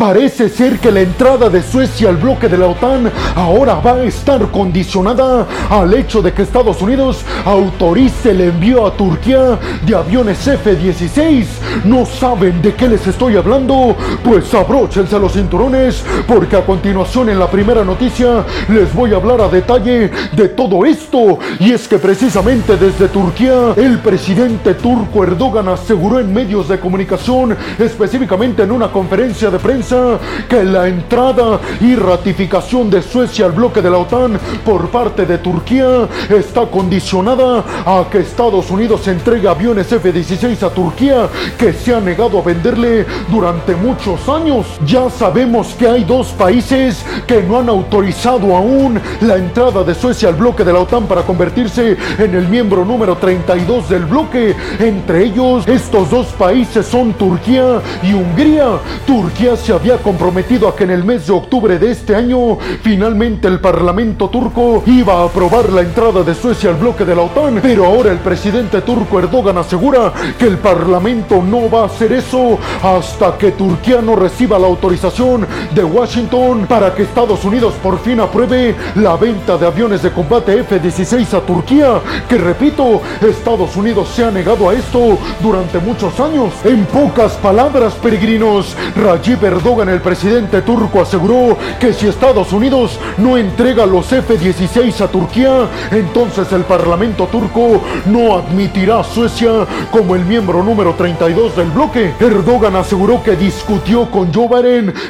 Parece ser que la entrada de Suecia al bloque de la OTAN ahora va a estar condicionada al hecho de que Estados Unidos autorice el envío a Turquía de aviones F-16. ¿No saben de qué les estoy hablando? Pues abróchense los cinturones porque a continuación en la primera noticia les voy a hablar a detalle de todo esto. Y es que precisamente desde Turquía el presidente turco Erdogan aseguró en medios de comunicación, específicamente en una conferencia de prensa, que la entrada y ratificación de Suecia al bloque de la OTAN por parte de Turquía está condicionada a que Estados Unidos entregue aviones F-16 a Turquía que se ha negado a venderle durante muchos años. Ya sabemos que hay dos países que no han autorizado aún la entrada de Suecia al bloque de la OTAN para convertirse en el miembro número 32 del bloque. Entre ellos, estos dos países son Turquía y Hungría. Turquía se había comprometido a que en el mes de octubre de este año finalmente el Parlamento turco iba a aprobar la entrada de Suecia al bloque de la OTAN, pero ahora el presidente turco Erdogan asegura que el Parlamento no va a hacer eso hasta que Turquía no reciba la autorización de Washington para que Estados Unidos por fin apruebe la venta de aviones de combate F-16 a Turquía, que repito, Estados Unidos se ha negado a esto durante muchos años. En pocas palabras, peregrinos, Rajiv Erdogan el presidente turco, aseguró que si Estados Unidos no entrega los F-16 a Turquía, entonces el Parlamento turco no admitirá a Suecia como el miembro número 32 del bloque. Erdogan aseguró que discutió con Joe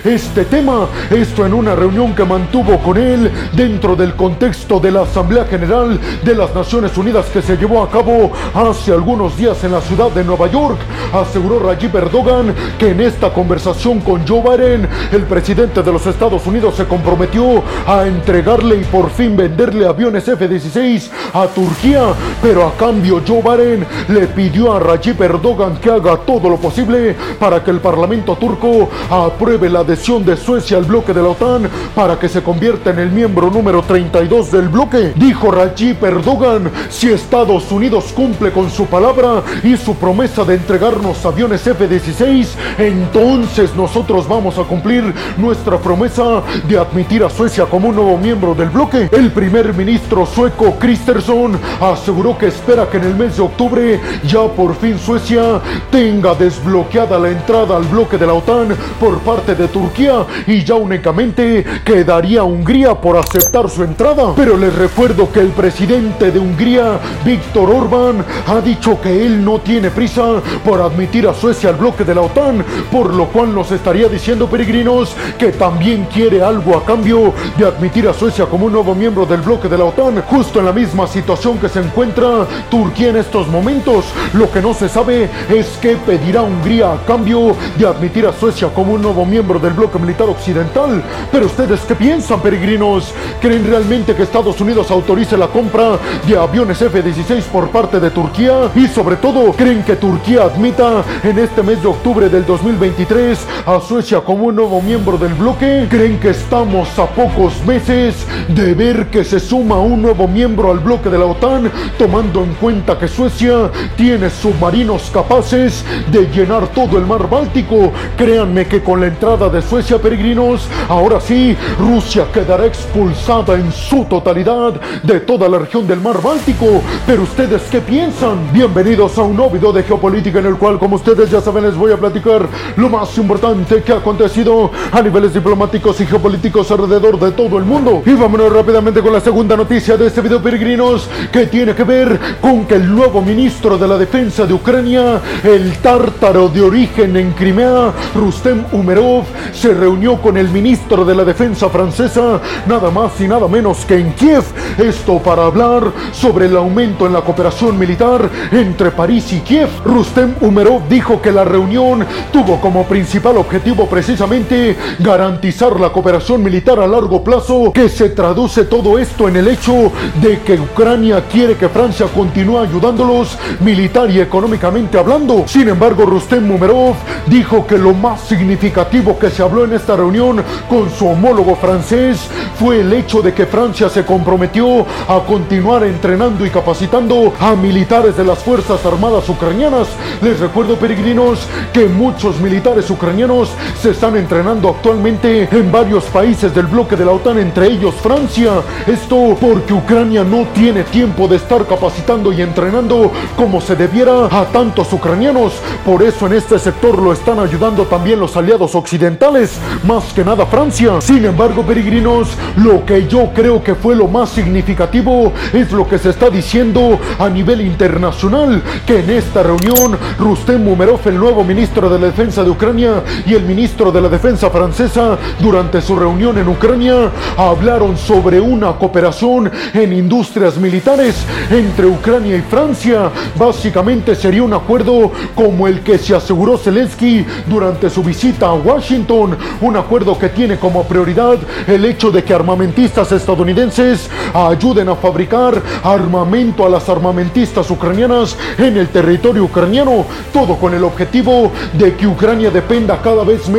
este tema, esto en una reunión que mantuvo con él dentro del contexto de la Asamblea General de las Naciones Unidas que se llevó a cabo hace algunos días en la ciudad de Nueva York. Aseguró Rajiv Erdogan que en esta conversación con Joe el presidente de los Estados Unidos se comprometió a entregarle y por fin venderle aviones F-16 a Turquía, pero a cambio Joe Biden le pidió a Rajiv Erdogan que haga todo lo posible para que el Parlamento turco apruebe la adhesión de Suecia al bloque de la OTAN para que se convierta en el miembro número 32 del bloque. Dijo Rajiv Erdogan, si Estados Unidos cumple con su palabra y su promesa de entregarnos aviones F-16, entonces nosotros vamos vamos a cumplir nuestra promesa de admitir a Suecia como un nuevo miembro del bloque. El primer ministro sueco Kristersson aseguró que espera que en el mes de octubre ya por fin Suecia tenga desbloqueada la entrada al bloque de la OTAN por parte de Turquía y ya únicamente quedaría Hungría por aceptar su entrada. Pero les recuerdo que el presidente de Hungría, Víctor Orbán, ha dicho que él no tiene prisa por admitir a Suecia al bloque de la OTAN, por lo cual nos estaría diciendo peregrinos que también quiere algo a cambio de admitir a Suecia como un nuevo miembro del bloque de la OTAN, justo en la misma situación que se encuentra Turquía en estos momentos. Lo que no se sabe es qué pedirá Hungría a cambio de admitir a Suecia como un nuevo miembro del bloque militar occidental. Pero ustedes qué piensan, peregrinos? ¿Creen realmente que Estados Unidos autorice la compra de aviones F-16 por parte de Turquía? Y sobre todo, ¿creen que Turquía admita en este mes de octubre del 2023 a Suecia como un nuevo miembro del bloque? ¿Creen que estamos a pocos meses de ver que se suma un nuevo miembro al bloque de la OTAN, tomando en cuenta que Suecia tiene submarinos capaces de llenar todo el mar Báltico? Créanme que con la entrada de Suecia, peregrinos, ahora sí, Rusia quedará expulsada en su totalidad de toda la región del mar Báltico. Pero ustedes, ¿qué piensan? Bienvenidos a un nuevo video de geopolítica en el cual, como ustedes ya saben, les voy a platicar lo más importante que ha acontecido a niveles diplomáticos y geopolíticos alrededor de todo el mundo. Y vámonos rápidamente con la segunda noticia de este video, peregrinos, que tiene que ver con que el nuevo ministro de la defensa de Ucrania, el tártaro de origen en Crimea, Rustem Umerov, se reunió con el ministro de la defensa francesa, nada más y nada menos que en Kiev. Esto para hablar sobre el aumento en la cooperación militar entre París y Kiev. Rustem Umerov dijo que la reunión tuvo como principal objetivo precisamente garantizar la cooperación militar a largo plazo, que se traduce todo esto en el hecho de que Ucrania quiere que Francia continúe ayudándolos militar y económicamente hablando. Sin embargo, Rustem Mumerov dijo que lo más significativo que se habló en esta reunión con su homólogo francés fue el hecho de que Francia se comprometió a continuar entrenando y capacitando a militares de las Fuerzas Armadas ucranianas. Les recuerdo, peregrinos, que muchos militares ucranianos se están entrenando actualmente en varios países del bloque de la OTAN, entre ellos Francia. Esto porque Ucrania no tiene tiempo de estar capacitando y entrenando como se debiera a tantos ucranianos. Por eso en este sector lo están ayudando también los aliados occidentales, más que nada Francia. Sin embargo, peregrinos, lo que yo creo que fue lo más significativo es lo que se está diciendo a nivel internacional, que en esta reunión Rustem Umerov, el nuevo ministro de la Defensa de Ucrania, y el ministro de la Defensa francesa, durante su reunión en Ucrania, hablaron sobre una cooperación en industrias militares entre Ucrania y Francia. Básicamente sería un acuerdo como el que se aseguró Zelensky durante su visita a Washington, un acuerdo que tiene como prioridad el hecho de que armamentistas estadounidenses ayuden a fabricar armamento a las armamentistas ucranianas en el territorio ucraniano, todo con el objetivo de que Ucrania dependa cada vez menos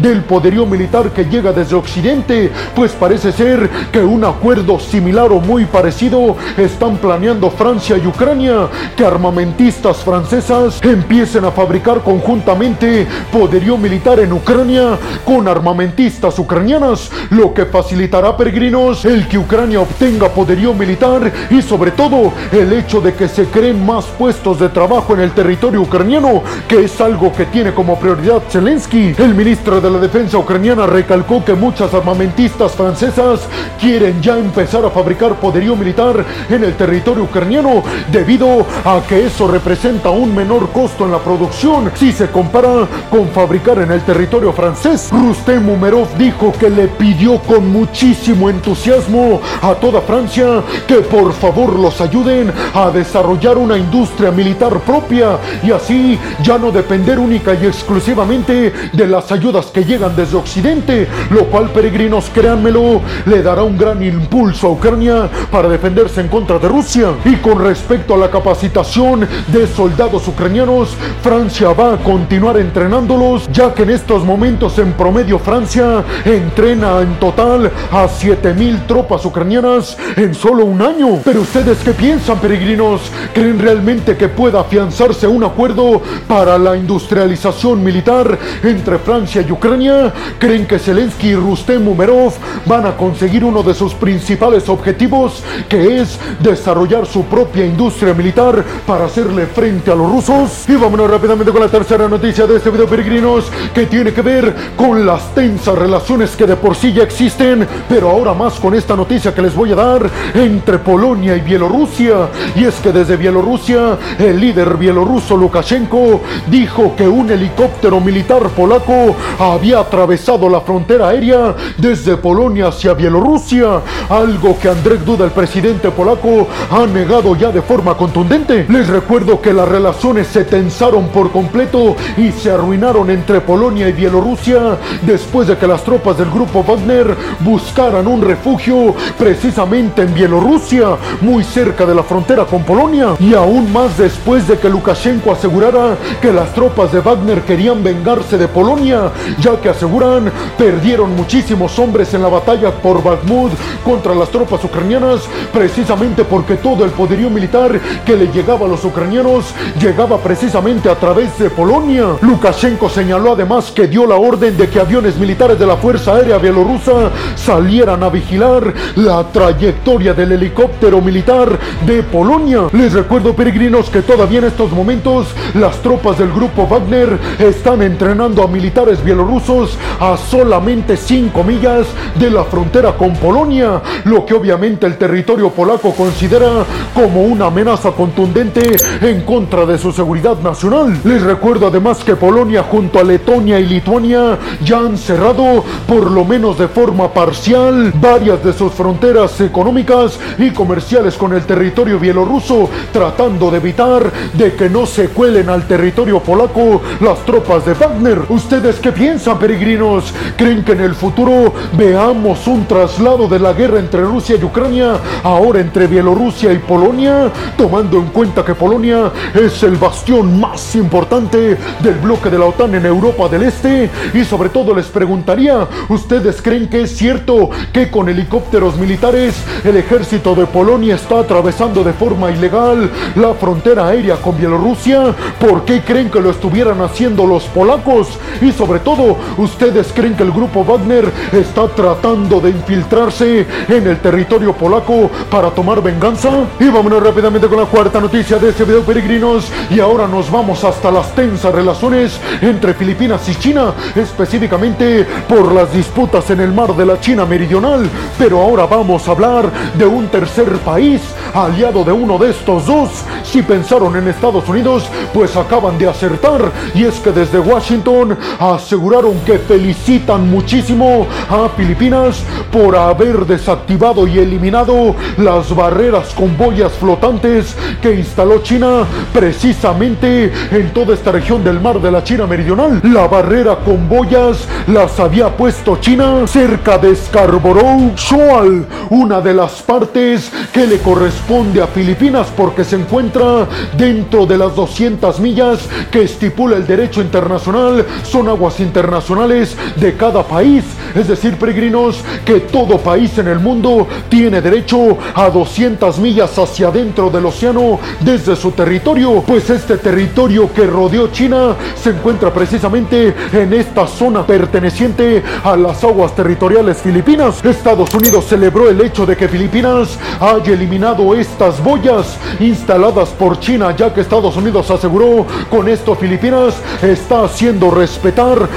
del poderío militar que llega desde Occidente, pues parece ser que un acuerdo similar o muy parecido están planeando Francia y Ucrania, que armamentistas francesas empiecen a fabricar conjuntamente poderío militar en Ucrania con armamentistas ucranianas, lo que facilitará peregrinos el que Ucrania obtenga poderío militar y sobre todo el hecho de que se creen más puestos de trabajo en el territorio ucraniano, que es algo que tiene como prioridad Zelensky. El ministro de la Defensa ucraniana recalcó que muchas armamentistas francesas quieren ya empezar a fabricar poderío militar en el territorio ucraniano debido a que eso representa un menor costo en la producción si se compara con fabricar en el territorio francés. Rustem Umerov dijo que le pidió con muchísimo entusiasmo a toda Francia que por favor los ayuden a desarrollar una industria militar propia y así ya no depender única y exclusivamente de las ayudas que llegan desde Occidente, lo cual peregrinos, créanmelo, le dará un gran impulso a Ucrania para defenderse en contra de Rusia. Y con respecto a la capacitación de soldados ucranianos, Francia va a continuar entrenándolos, ya que en estos momentos en promedio Francia entrena en total a 7000 tropas ucranianas en solo un año. Pero ustedes qué piensan, peregrinos? ¿Creen realmente que pueda afianzarse un acuerdo para la industrialización militar entre Francia y Ucrania? ¿Creen que Zelensky y Rustem Umerov van a conseguir uno de sus principales objetivos, que es desarrollar su propia industria militar para hacerle frente a los rusos? Y vámonos rápidamente con la tercera noticia de este video, peregrinos, que tiene que ver con las tensas relaciones que de por sí ya existen, pero ahora más con esta noticia que les voy a dar entre Polonia y Bielorrusia. Y es que desde Bielorrusia, el líder bielorruso Lukashenko dijo que un helicóptero militar polaco había atravesado la frontera aérea desde Polonia hacia Bielorrusia, algo que Andrzej Duda, el presidente polaco, ha negado ya de forma contundente. Les recuerdo que las relaciones se tensaron por completo y se arruinaron entre Polonia y Bielorrusia después de que las tropas del grupo Wagner buscaran un refugio precisamente en Bielorrusia, muy cerca de la frontera con Polonia, y aún más después de que Lukashenko asegurara que las tropas de Wagner querían vengarse de Polonia, ya que aseguran perdieron muchísimos hombres en la batalla por Bakhmut contra las tropas ucranianas, precisamente porque todo el poderío militar que le llegaba a los ucranianos llegaba precisamente a través de Polonia. Lukashenko señaló además que dio la orden de que aviones militares de la Fuerza Aérea Bielorrusa salieran a vigilar la trayectoria del helicóptero militar de Polonia. Les recuerdo, peregrinos, que todavía en estos momentos las tropas del grupo Wagner están entrenando a militares bielorrusos a solamente 5 millas de la frontera con Polonia, lo que obviamente el territorio polaco considera como una amenaza contundente en contra de su seguridad nacional. Les recuerdo además que Polonia junto a Letonia y Lituania ya han cerrado, por lo menos de forma parcial, varias de sus fronteras económicas y comerciales con el territorio bielorruso, tratando de evitar de que no se cuelen al territorio polaco las tropas de Wagner. ¿Ustedes qué piensan, peregrinos? ¿Creen que en el futuro veamos un traslado de la guerra entre Rusia y Ucrania, ahora entre Bielorrusia y Polonia, tomando en cuenta que Polonia es el bastión más importante del bloque de la OTAN en Europa del Este Y sobre todo les preguntaría, ¿ustedes creen que es cierto que con helicópteros militares el ejército de Polonia está atravesando de forma ilegal la frontera aérea con Bielorrusia? ¿Por qué creen que lo estuvieran haciendo los polacos? Sobre todo, ¿ustedes creen que el grupo Wagner está tratando de infiltrarse en el territorio polaco para tomar venganza? Y vámonos rápidamente con la cuarta noticia de este video, peregrinos. Y ahora nos vamos hasta las tensas relaciones entre Filipinas y China, específicamente por las disputas en el mar de la China Meridional. Pero ahora vamos a hablar de un tercer país aliado de uno de estos dos. Si pensaron en Estados Unidos, pues acaban de acertar. Y es que desde Washington aseguraron que felicitan muchísimo a Filipinas por haber desactivado y eliminado las barreras con boyas flotantes que instaló China precisamente en toda esta región del mar de la China Meridional. La barrera con boyas las había puesto China cerca de Scarborough Shoal, una de las partes que le corresponde a Filipinas porque se encuentra dentro de las 200 millas que estipula el derecho internacional. Son aguas internacionales de cada país. Es decir, peregrinos, que todo país en el mundo tiene derecho a 200 millas hacia adentro del océano desde su territorio. Pues este territorio que rodeó China se encuentra precisamente en esta zona perteneciente a las aguas territoriales filipinas. Estados Unidos celebró el hecho de que Filipinas haya eliminado estas boyas instaladas por China, ya que Estados Unidos aseguró con esto Filipinas está haciendo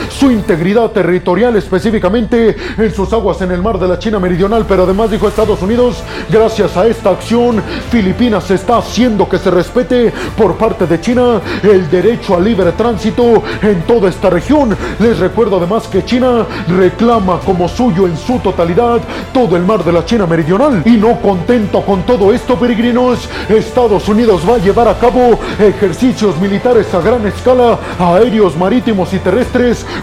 su integridad territorial específicamente en sus aguas en el mar de la China Meridional, pero además dijo Estados Unidos, gracias a esta acción, Filipinas está haciendo que se respete por parte de China el derecho al libre tránsito en toda esta región. Les recuerdo además que China reclama como suyo en su totalidad todo el mar de la China Meridional y no contento con todo esto, peregrinos, Estados Unidos va a llevar a cabo ejercicios militares a gran escala, aéreos, marítimos y terrestres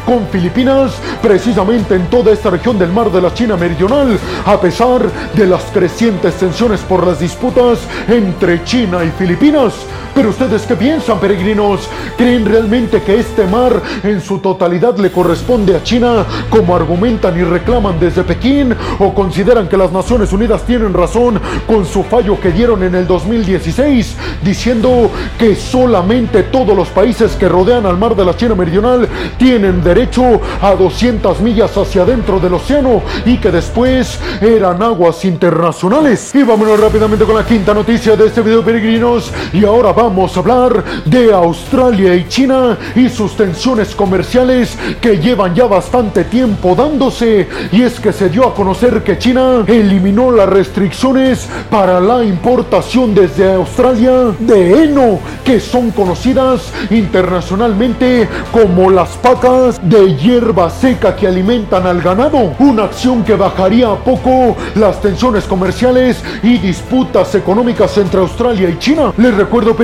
con Filipinas, precisamente en toda esta región del mar de la China Meridional, a pesar de las crecientes tensiones por las disputas entre China y Filipinas. Pero ustedes qué piensan, peregrinos? ¿Creen realmente que este mar en su totalidad le corresponde a China como argumentan y reclaman desde Pekín? ¿O consideran que las Naciones Unidas tienen razón con su fallo que dieron en el 2016, diciendo que solamente todos los países que rodean al mar de la China Meridional tienen derecho a 200 millas hacia adentro del océano y que después eran aguas internacionales? Y vámonos rápidamente con la quinta noticia de este video, peregrinos. Y ahora vamos a hablar de Australia y China y sus tensiones comerciales que llevan ya bastante tiempo dándose. Y es que se dio a conocer que China eliminó las restricciones para la importación desde Australia de heno, que son conocidas internacionalmente como las pacas de hierba seca que alimentan al ganado. Una acción que bajaría a poco las tensiones comerciales y disputas económicas entre Australia y China. Les recuerdo,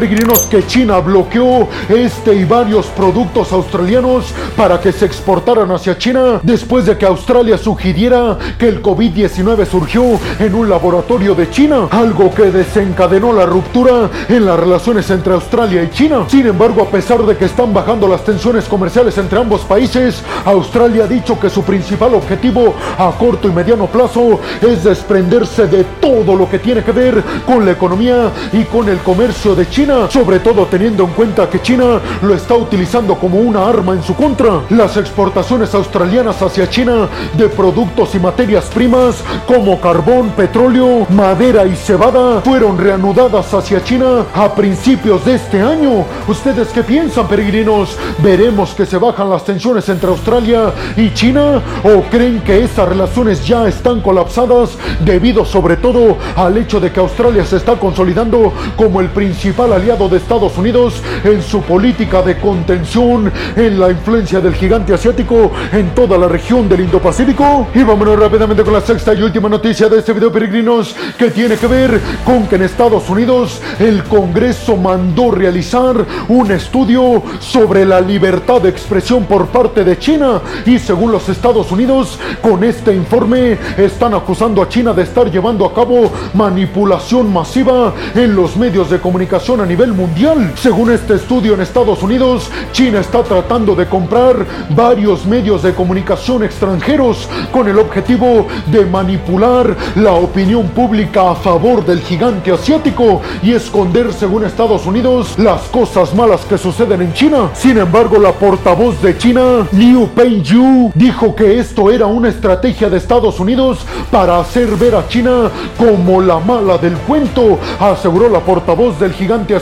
que China bloqueó este y varios productos australianos para que se exportaran hacia China después de que Australia sugiriera que el COVID-19 surgió en un laboratorio de China, algo que desencadenó la ruptura en las relaciones entre Australia y China. Sin embargo, a pesar de que están bajando las tensiones comerciales entre ambos países, Australia ha dicho que su principal objetivo a corto y mediano plazo es desprenderse de todo lo que tiene que ver con la economía y con el comercio de China, sobre todo teniendo en cuenta que China lo está utilizando como una arma en su contra. Las exportaciones australianas hacia China de productos y materias primas como carbón, petróleo, madera y cebada fueron reanudadas hacia China a principios de este año. ¿Ustedes qué piensan, peregrinos? ¿Veremos que se bajan las tensiones entre Australia y China? ¿O creen que esas relaciones ya están colapsadas debido sobre todo al hecho de que Australia se está consolidando como el principal aliado de Estados Unidos en su política de contención en la influencia del gigante asiático en toda la región del Indo-Pacífico? Y vámonos rápidamente con la sexta y última noticia de este video, peregrinos, que tiene que ver con que en Estados Unidos el Congreso mandó realizar un estudio sobre la libertad de expresión por parte de China y según los Estados Unidos con este informe están acusando a China de estar llevando a cabo manipulación masiva en los medios de comunicación a nivel mundial. Según este estudio en Estados Unidos, China está tratando de comprar varios medios de comunicación extranjeros con el objetivo de manipular la opinión pública a favor del gigante asiático y esconder, según Estados Unidos, las cosas malas que suceden en China. Sin embargo, la portavoz de China, Liu Pengyu, dijo que esto era una estrategia de Estados Unidos para hacer ver a China como la mala del cuento, aseguró la portavoz del gigante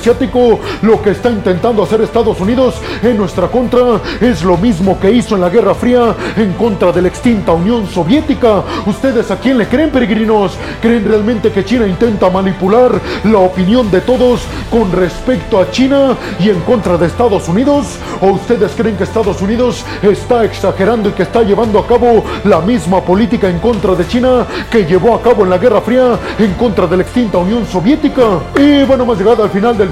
Lo que está intentando hacer Estados Unidos en nuestra contra es lo mismo que hizo en la Guerra Fría en contra de la extinta Unión Soviética. ¿Ustedes a quién le creen, peregrinos? ¿Creen realmente que China intenta manipular la opinión de todos con respecto a China y en contra de Estados Unidos? ¿O ustedes creen que Estados Unidos está exagerando y que está llevando a cabo la misma política en contra de China que llevó a cabo en la Guerra Fría en contra de la extinta Unión Soviética? Y bueno, hemos llegado al final del